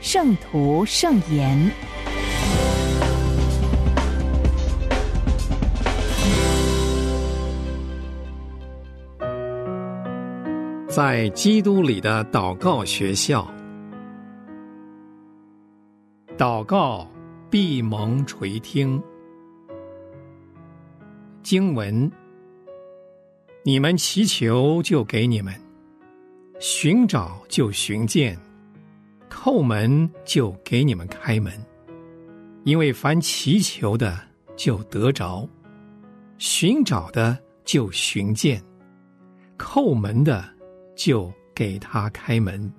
圣徒圣言》。在基督里的祷告学校，祷告必蒙垂听。经文：你们祈求，就给你们；寻找，就寻见；叩门，就给你们开门。因为凡祈求的，就得着；寻找的，就寻见；叩门的，就给他开门。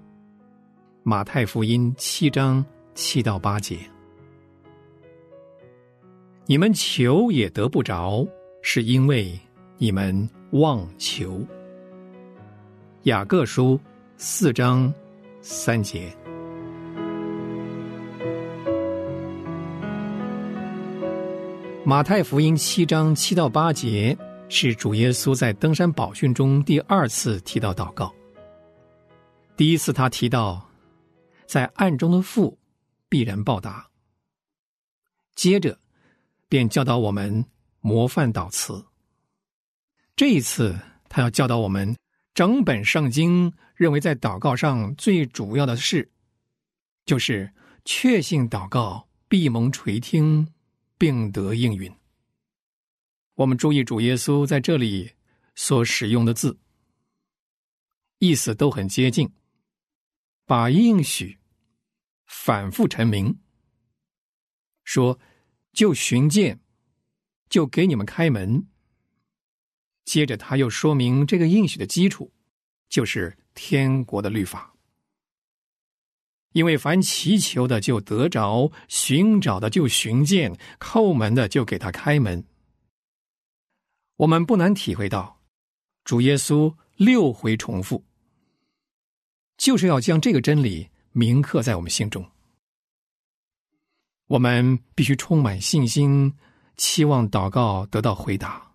马太福音七章七到八节：你们求也得不着。是因为你们妄求。雅各书四章三节，马太福音七章七到八节是主耶稣在登山宝训中第二次提到祷告。第一次他提到，在暗中的父必然报答。接着，便教导我们。模范祷词。这一次，他要教导我们，整本圣经认为在祷告上最主要的事，就是确信祷告必蒙垂听，并得应允。我们注意主耶稣在这里所使用的字，意思都很接近，把应许反复陈明，说就寻见。就给你们开门。接着他又说明这个应许的基础，就是天国的律法。因为凡祈求的就得着，寻找的就寻见，叩门的就给他开门。我们不难体会到，主耶稣六回重复，就是要将这个真理铭刻在我们心中。我们必须充满信心。期望祷告得到回答。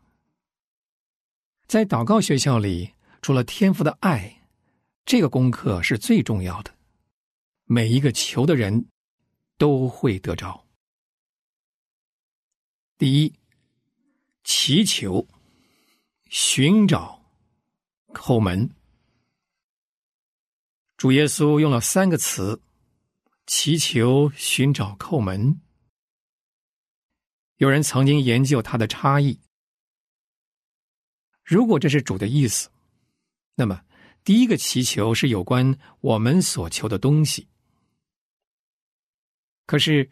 在祷告学校里，除了天赋的爱，这个功课是最重要的。每一个求的人都会得着。第一，祈求、寻找、叩门。主耶稣用了三个词：祈求、寻找、叩门。有人曾经研究它的差异。如果这是主的意思，那么第一个祈求是有关我们所求的东西。可是，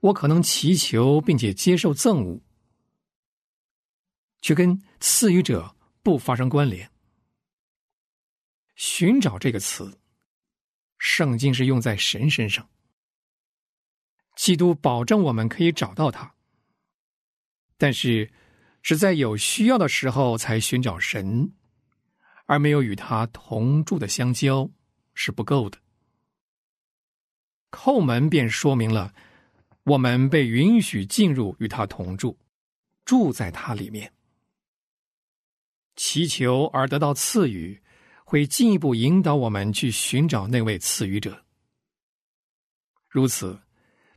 我可能祈求并且接受赠物，却跟赐予者不发生关联。寻找这个词，圣经是用在神身上。基督保证我们可以找到他。但是，是在有需要的时候才寻找神，而没有与他同住的相交是不够的。叩门便说明了我们被允许进入与他同住，住在他里面。祈求而得到赐予，会进一步引导我们去寻找那位赐予者。如此，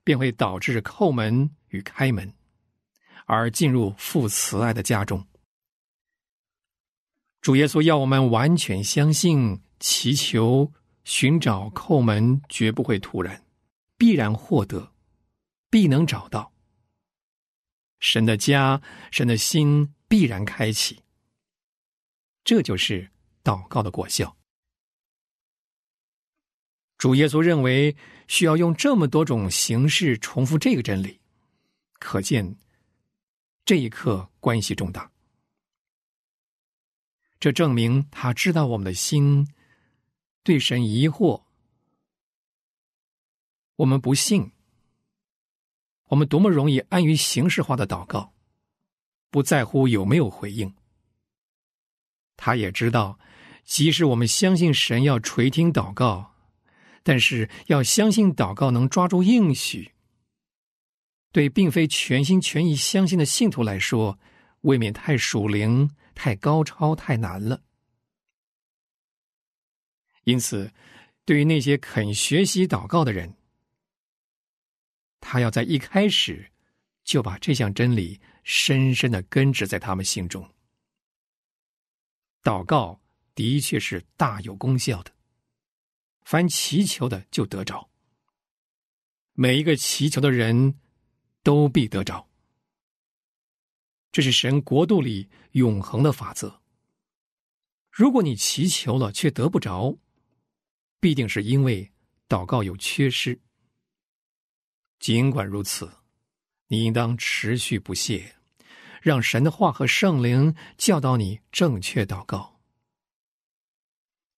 便会导致叩门与开门。而进入父慈爱的家中，主耶稣要我们完全相信，祈求、寻找、叩门，绝不会突然，必然获得，必能找到。神的家，神的心必然开启。这就是祷告的果效。主耶稣认为需要用这么多种形式重复这个真理，可见。这一刻关系重大，这证明他知道我们的心对神疑惑，我们不信，我们多么容易安于形式化的祷告，不在乎有没有回应。他也知道，即使我们相信神要垂听祷告，但是要相信祷告能抓住应许。对并非全心全意相信的信徒来说，未免太属灵、太高超、太难了。因此，对于那些肯学习祷告的人，他要在一开始就把这项真理深深的根植在他们心中。祷告的确是大有功效的，凡祈求的就得着。每一个祈求的人都必得着，这是神国度里永恒的法则。如果你祈求了却得不着，必定是因为祷告有缺失。尽管如此，你应当持续不懈。让神的话和圣灵教导你正确祷告，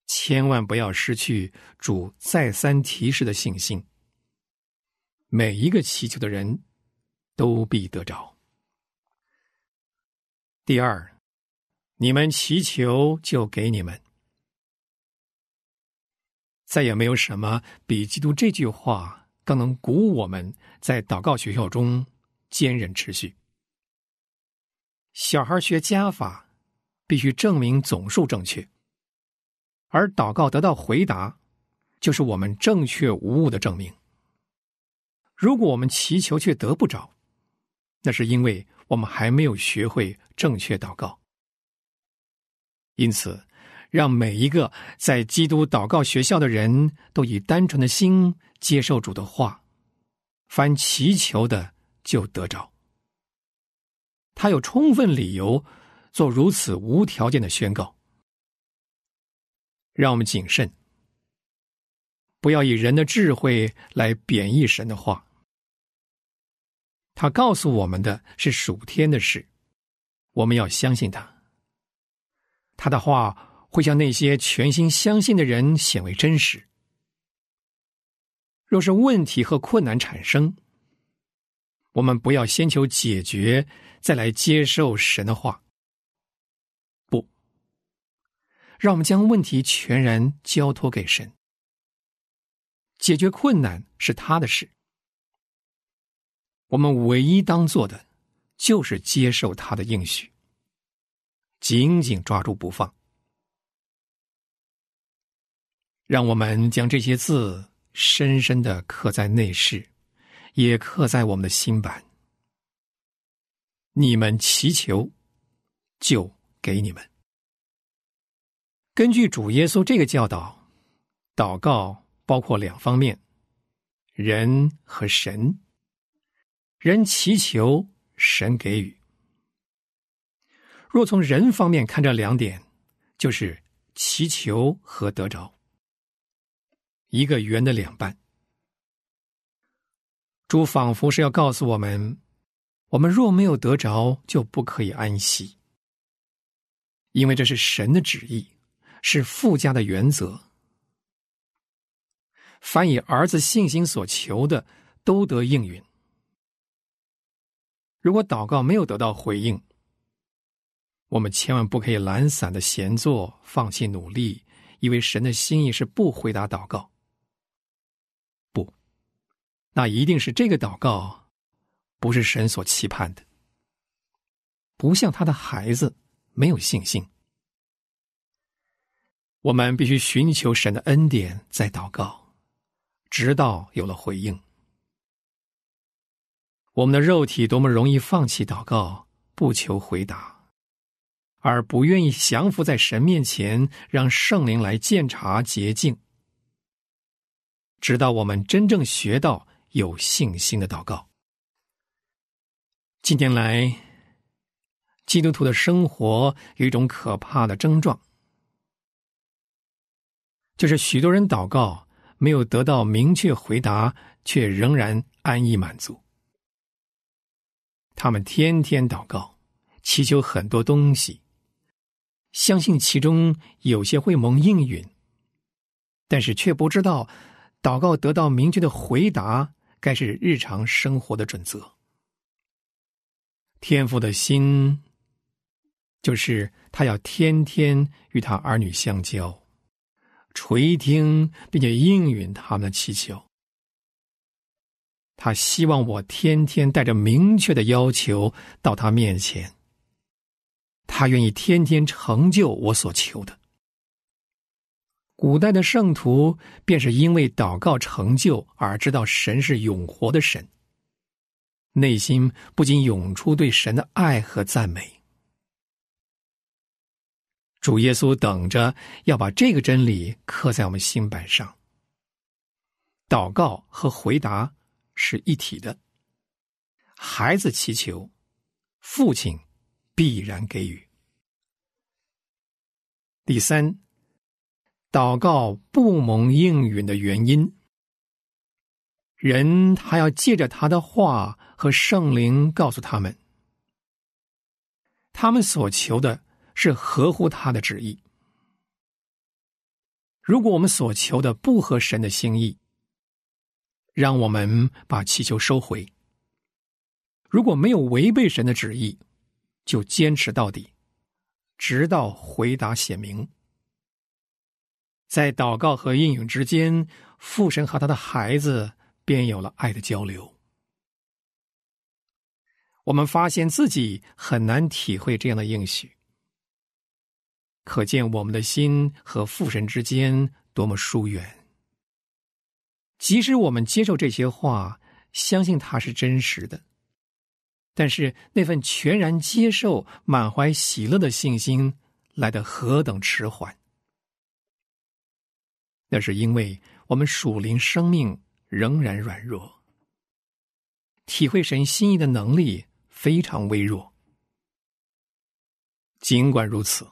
千万不要失去主再三提示的信心。每一个祈求的人都必得着。第二，你们祈求就给你们。再也没有什么比基督这句话更能鼓舞我们在祷告学校中坚韧持续。小孩学加法，必须证明总数正确，而祷告得到回答，就是我们正确无误的证明。如果我们祈求却得不着，那是因为我们还没有学会正确祷告。因此，让每一个在基督祷告学校的人都以单纯的心接受主的话，凡祈求的就得着。他有充分理由做如此无条件的宣告，让我们谨慎，不要以人的智慧来贬义神的话。他告诉我们的是属天的事，我们要相信他。他的话会向那些全心相信的人显为真实。若是问题和困难产生，我们不要先求解决。再来接受神的话，不，让我们将问题全然交托给神。解决困难是他的事，我们唯一当做的，就是接受他的应许，紧紧抓住不放。让我们将这些字深深的刻在内室，也刻在我们的心板。你们祈求，就给你们。根据主耶稣这个教导，祷告包括两方面：人和神。人祈求，神给予。若从人方面看这两点，就是祈求和得着，一个圆的两半。主仿佛是要告诉我们。我们若没有得着，就不可以安息，因为这是神的旨意，是附加的原则。凡以儿子信心所求的，都得应允。如果祷告没有得到回应，我们千万不可以懒散的闲坐，放弃努力，以为神的心意是不回答祷告。那一定是这个祷告。不是神所期盼的，不像他的孩子没有信心。我们必须寻求神的恩典，在祷告，直到有了回应。我们的肉体多么容易放弃祷告，不求回答，而不愿意降服在神面前，让圣灵来鉴察洁净，直到我们真正学到有信心的祷告。近年来，基督徒的生活有一种可怕的症状，就是许多人祷告没有得到明确回答，却仍然安逸满足。他们天天祷告，祈求很多东西，相信其中有些会蒙应允，但是却不知道祷告得到明确的回答，该是日常生活的准则。天父的心，就是他要天天与他儿女相交，垂听并且应允他们的祈求。他希望我天天带着明确的要求到他面前。他愿意天天成就我所求的。古代的圣徒便是因为祷告成就而知道神是永活的神，内心不仅涌出对神的爱和赞美。主耶稣等着要把这个真理刻在我们心板上。祷告和回答是一体的，孩子祈求，父亲必然给予。第三。祷告不蒙应允的原因，人还要借着他的话和圣灵告诉他们，他们所求的是合乎他的旨意。如果我们所求的不合神的心意，让我们把祈求收回；如果没有违背神的旨意，就坚持到底，直到回答显明。在祷告和应允之间，父神和他的孩子便有了爱的交流。我们发现自己很难体会这样的应许，可见我们的心和父神之间多么疏远。即使我们接受这些话，相信它是真实的，但是那份全然接受、满怀喜乐的信心来得何等迟缓。那是因为我们属灵生命仍然软弱，体会神心意的能力非常微弱。尽管如此，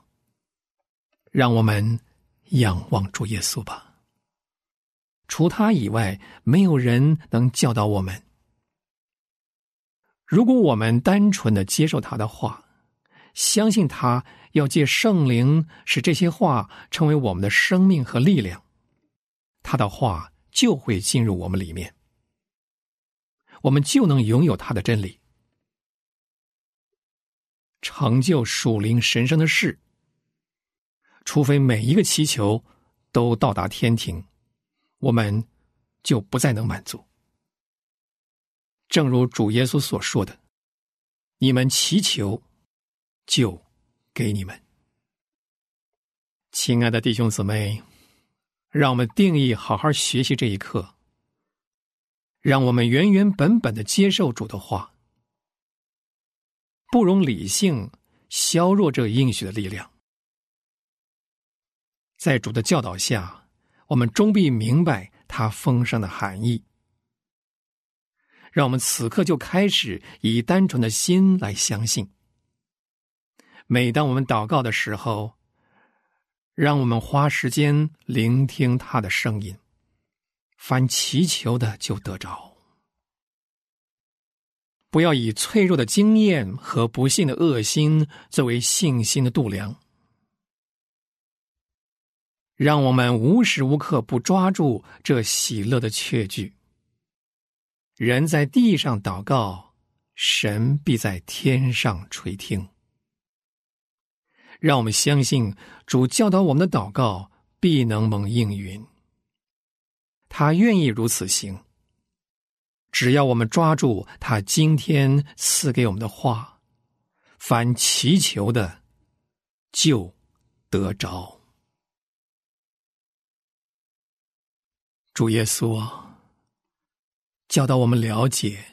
让我们仰望主耶稣吧。除他以外，没有人能教导我们。如果我们单纯的接受他的话，相信他要借圣灵使这些话成为我们的生命和力量。他的话就会进入我们里面，我们就能拥有他的真理，成就属灵神圣的事。除非每一个祈求都到达天庭，我们就不再能满足。正如主耶稣所说的：“你们祈求，就给你们。”亲爱的弟兄姊妹。让我们定义好好学习这一课。让我们原原本本的接受主的话，不容理性削弱这应许的力量。在主的教导下，我们终必明白他丰盛的含义。让我们此刻就开始以单纯的心来相信。每当我们祷告的时候。让我们花时间聆听他的声音，凡祈求的就得着。不要以脆弱的经验和不幸的恶心作为信心的度量。让我们无时无刻不抓住这喜乐的确据。人在地上祷告，神必在天上垂听。让我们相信主教导我们的祷告必能蒙应允。他愿意如此行。只要我们抓住他今天赐给我们的话，凡祈求的就得着。主耶稣教导我们了解，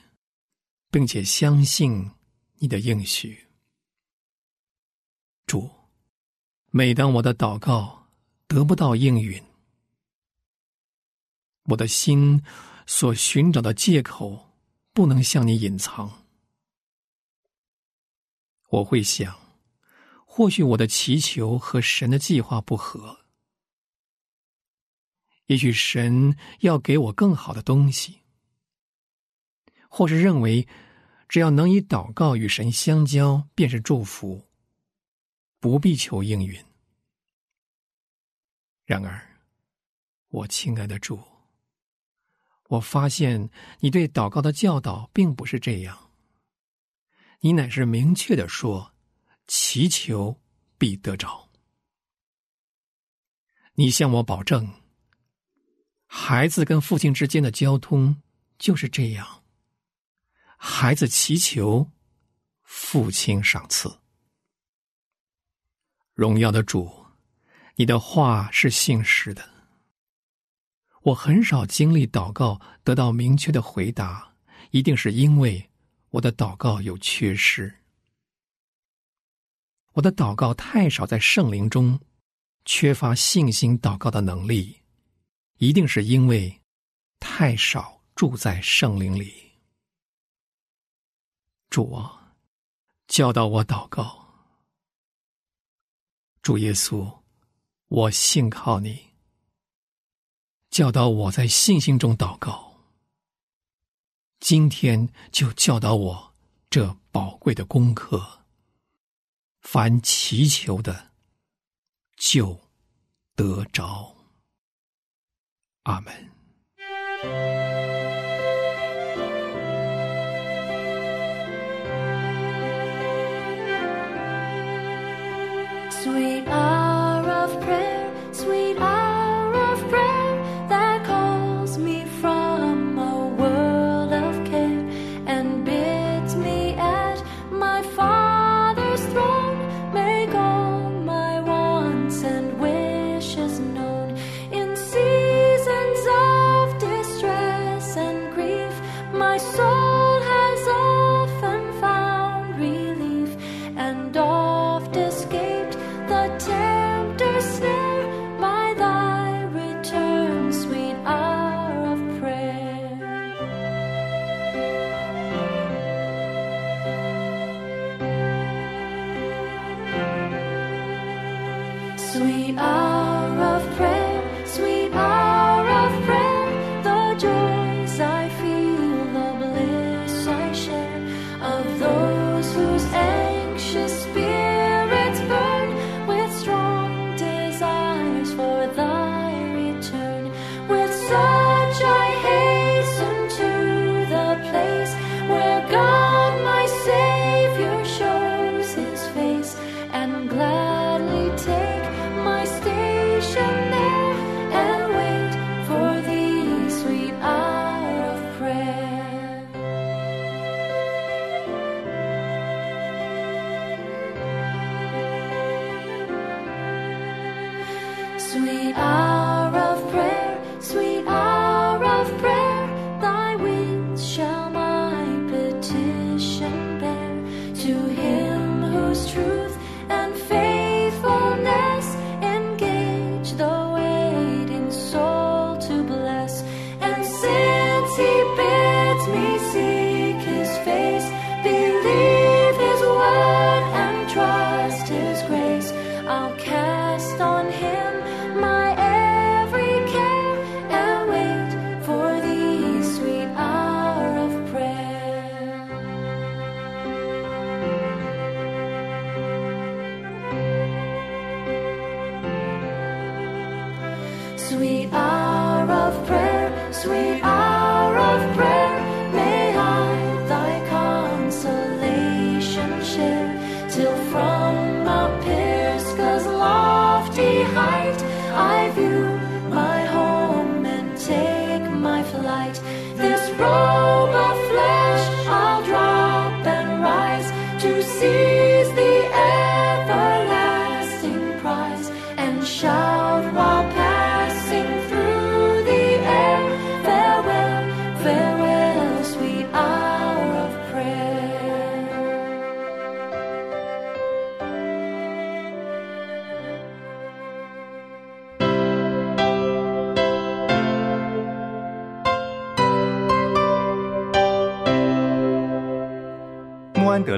并且相信你的应许。主，每当我的祷告得不到应允，我的心所寻找的借口不能向你隐藏。我会想，或许我的祈求和神的计划不合，也许神要给我更好的东西，或是认为只要能以祷告与神相交，便是祝福。不必求应允。然而，我亲爱的主，我发现你对祷告的教导并不是这样。你乃是明确的说：“祈求必得着。”你向我保证，孩子跟父亲之间的交通就是这样：孩子祈求，父亲赏赐。荣耀的主，你的话是信实的。我很少经历祷告得到明确的回答，一定是因为我的祷告有缺失。我的祷告太少在圣灵中。缺乏信心祷告的能力，一定是因为太少住在圣灵里。主啊，教导我祷告。主耶稣，我信靠你，教导我在信心中祷告。今天就教导我这宝贵的功课。凡祈求的。就得着。阿门。德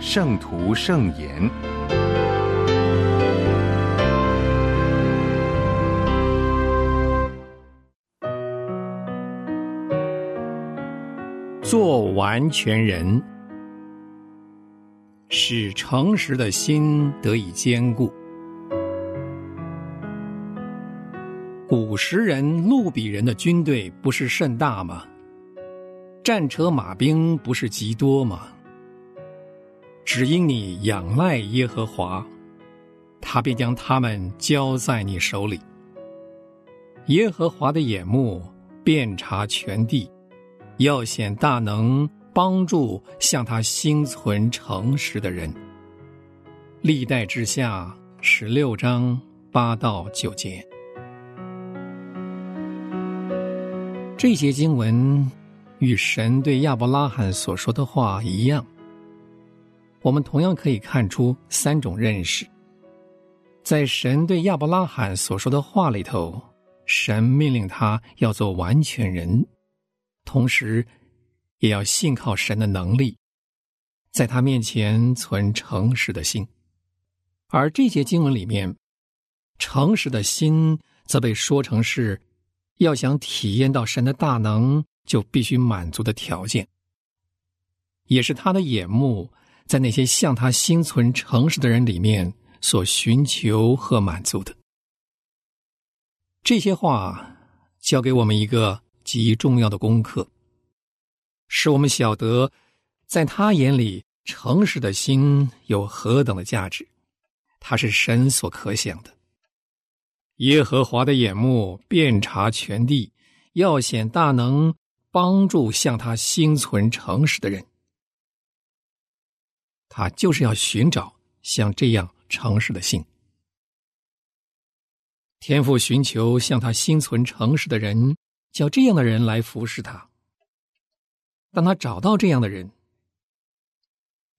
圣徒圣言》。做完全人，使诚实的心得以坚固。古时人、路比人的军队不是甚大吗？战车马兵不是极多吗？只因你仰赖耶和华，他便将他们交在你手里。耶和华的眼目遍察全地。要显大能，帮助向他心存诚实的人。历代之下十六章八到九节，这些经文与神对亚伯拉罕所说的话一样。我们同样可以看出三种认识：在神对亚伯拉罕所说的话里头，神命令他要做完全人。同时，也要信靠神的能力，在他面前存诚实的心。而这些经文里面，诚实的心则被说成是要想体验到神的大能，就必须满足的条件，也是他的眼目在那些向他心存诚实的人里面所寻求和满足的。这些话教给我们一个。极重要的功课，使我们晓得，在他眼里，诚实的心有何等的价值。他是神所可想的。耶和华的眼目遍察全地，要显大能，帮助向他心存诚实的人。他就是要寻找像这样诚实的心。天父寻求向他心存诚实的人。叫这样的人来服侍他。当他找到这样的人，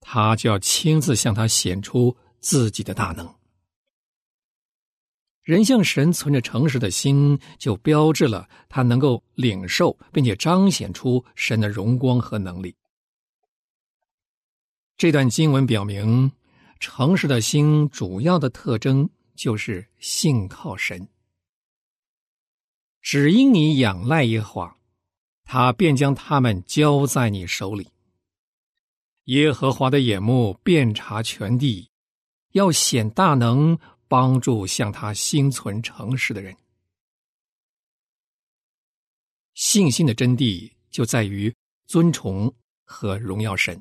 他就要亲自向他显出自己的大能。人向神存着诚实的心，就标志了他能够领受并且彰显出神的荣光和能力。这段经文表明，诚实的心主要的特征就是信靠神。只因你仰赖耶和华，他便将他们交在你手里。耶和华的眼目遍察全地，要显大能，帮助向他心存诚实的人。信心的真谛就在于尊崇和荣耀神，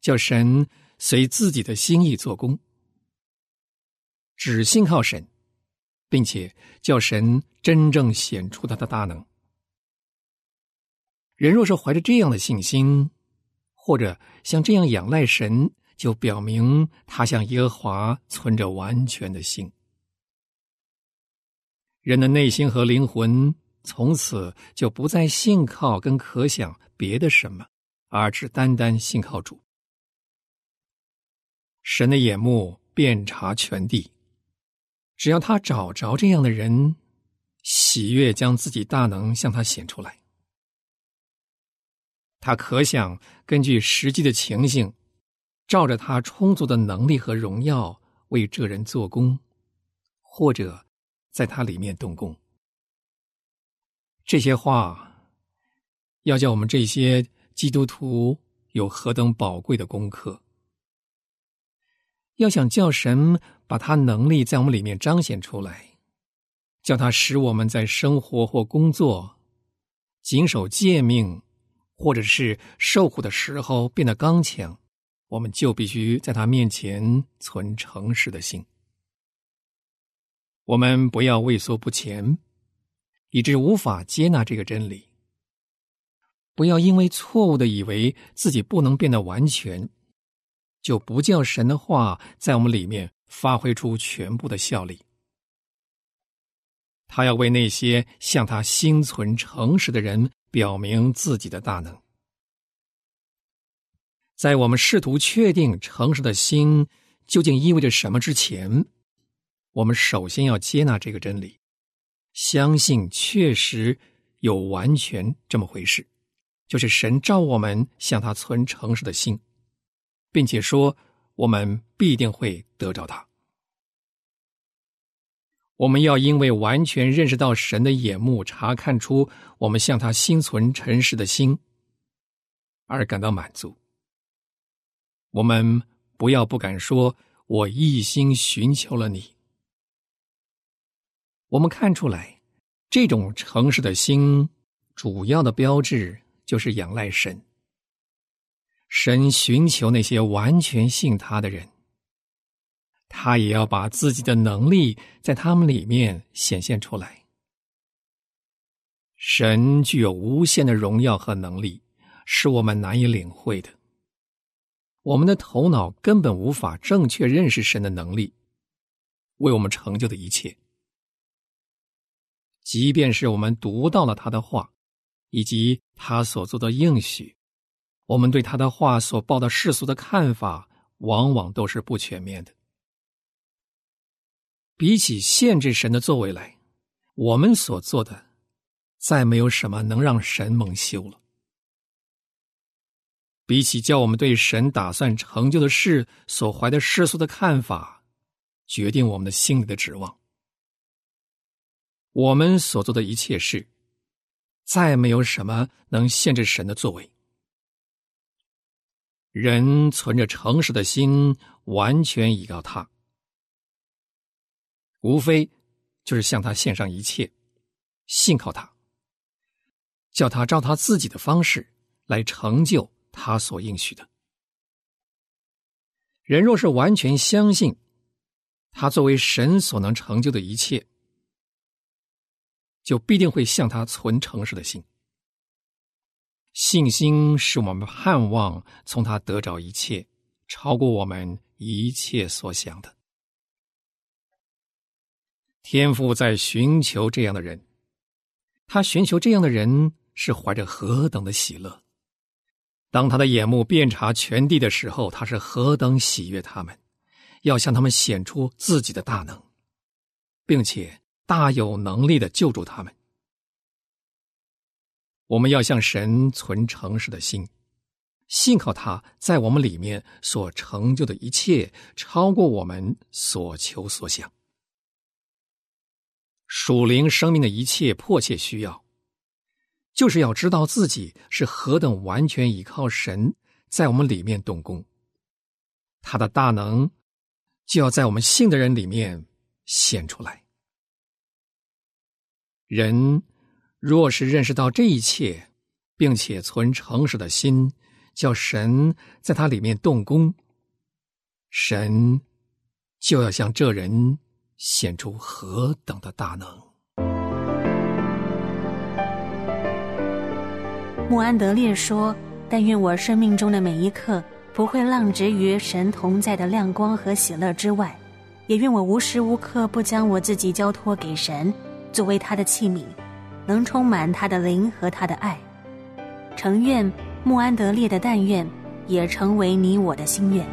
叫神随自己的心意做工。只信靠神。并且叫神真正显出他的大能。人若是怀着这样的信心，或者像这样仰赖神，就表明他向耶和华存着完全的心。人的内心和灵魂从此就不再信靠跟可想别的什么，而只单单信靠主。神的眼目遍察全地。只要他找着这样的人，喜悦将自己大能向他显出来。他可想根据实际的情形，照着他充足的能力和荣耀为这人做工，或者在他里面动工。这些话要叫我们这些基督徒有何等宝贵的功课。要想叫神把他能力在我们里面彰显出来，叫他使我们在生活或工作谨守诫命，或者是受苦的时候变得刚强，我们就必须在他面前存诚实的心。我们不要畏缩不前，以致无法接纳这个真理；不要因为错误的以为自己不能变得完全。就不叫神的话在我们里面发挥出全部的效力。他要为那些向他心存诚实的人表明自己的大能。在我们试图确定诚实的心究竟意味着什么之前，我们首先要接纳这个真理，相信确实有完全这么回事，就是神召我们向他存诚实的心，并且说我们必定会得着他。我们要因为完全认识到神的眼目，查看出我们向他心存诚实的心，而感到满足。我们不要不敢说：“我一心寻求了你。”我们看出来，这种诚实的心，主要的标志就是仰赖神。神寻求那些完全信他的人。他也要把自己的能力在他们里面显现出来。神具有无限的荣耀和能力，是我们难以领会的。我们的头脑根本无法正确认识神的能力，为我们成就的一切。即便是我们读到了他的话，以及他所做的应许，我们对他的话所报的世俗的看法，往往都是不全面的。比起限制神的作为来，我们所做的，再没有什么能让神蒙羞了。比起叫我们对神打算成就的事所怀的世俗的看法，决定我们的心里的指望，我们所做的一切事，再没有什么能限制神的作为。人存着诚实的心，完全依靠他。无非就是向他献上一切，信靠他，叫他照他自己的方式来成就他所应许的。人若是完全相信他作为神所能成就的一切，就必定会向他存诚实的心。信心使我们盼望从他得着一切，超过我们一切所想的。天父在寻求这样的人，他寻求这样的人是怀着何等的喜乐。当他的眼目遍察全地的时候，他是何等喜悦他们，要向他们显出自己的大能，并且大有能力的救助他们。我们要向神存诚实的心，信靠他在我们里面所成就的一切，超过我们所求所想。属灵生命的一切迫切需要，就是要知道自己是何等完全依靠神，在我们里面动工。他的大能就要在我们信的人里面显出来。人若是认识到这一切，并且存诚实的心，叫神在他里面动工，神就要向这人。显出何等的大能！穆安德烈说：“但愿我生命中的每一刻不会浪掷于神同在的亮光和喜乐之外，也愿我无时无刻不将我自己交托给神，作为他的器皿，能充满他的灵和他的爱。诚愿穆安德烈的但愿也成为你我的心愿。”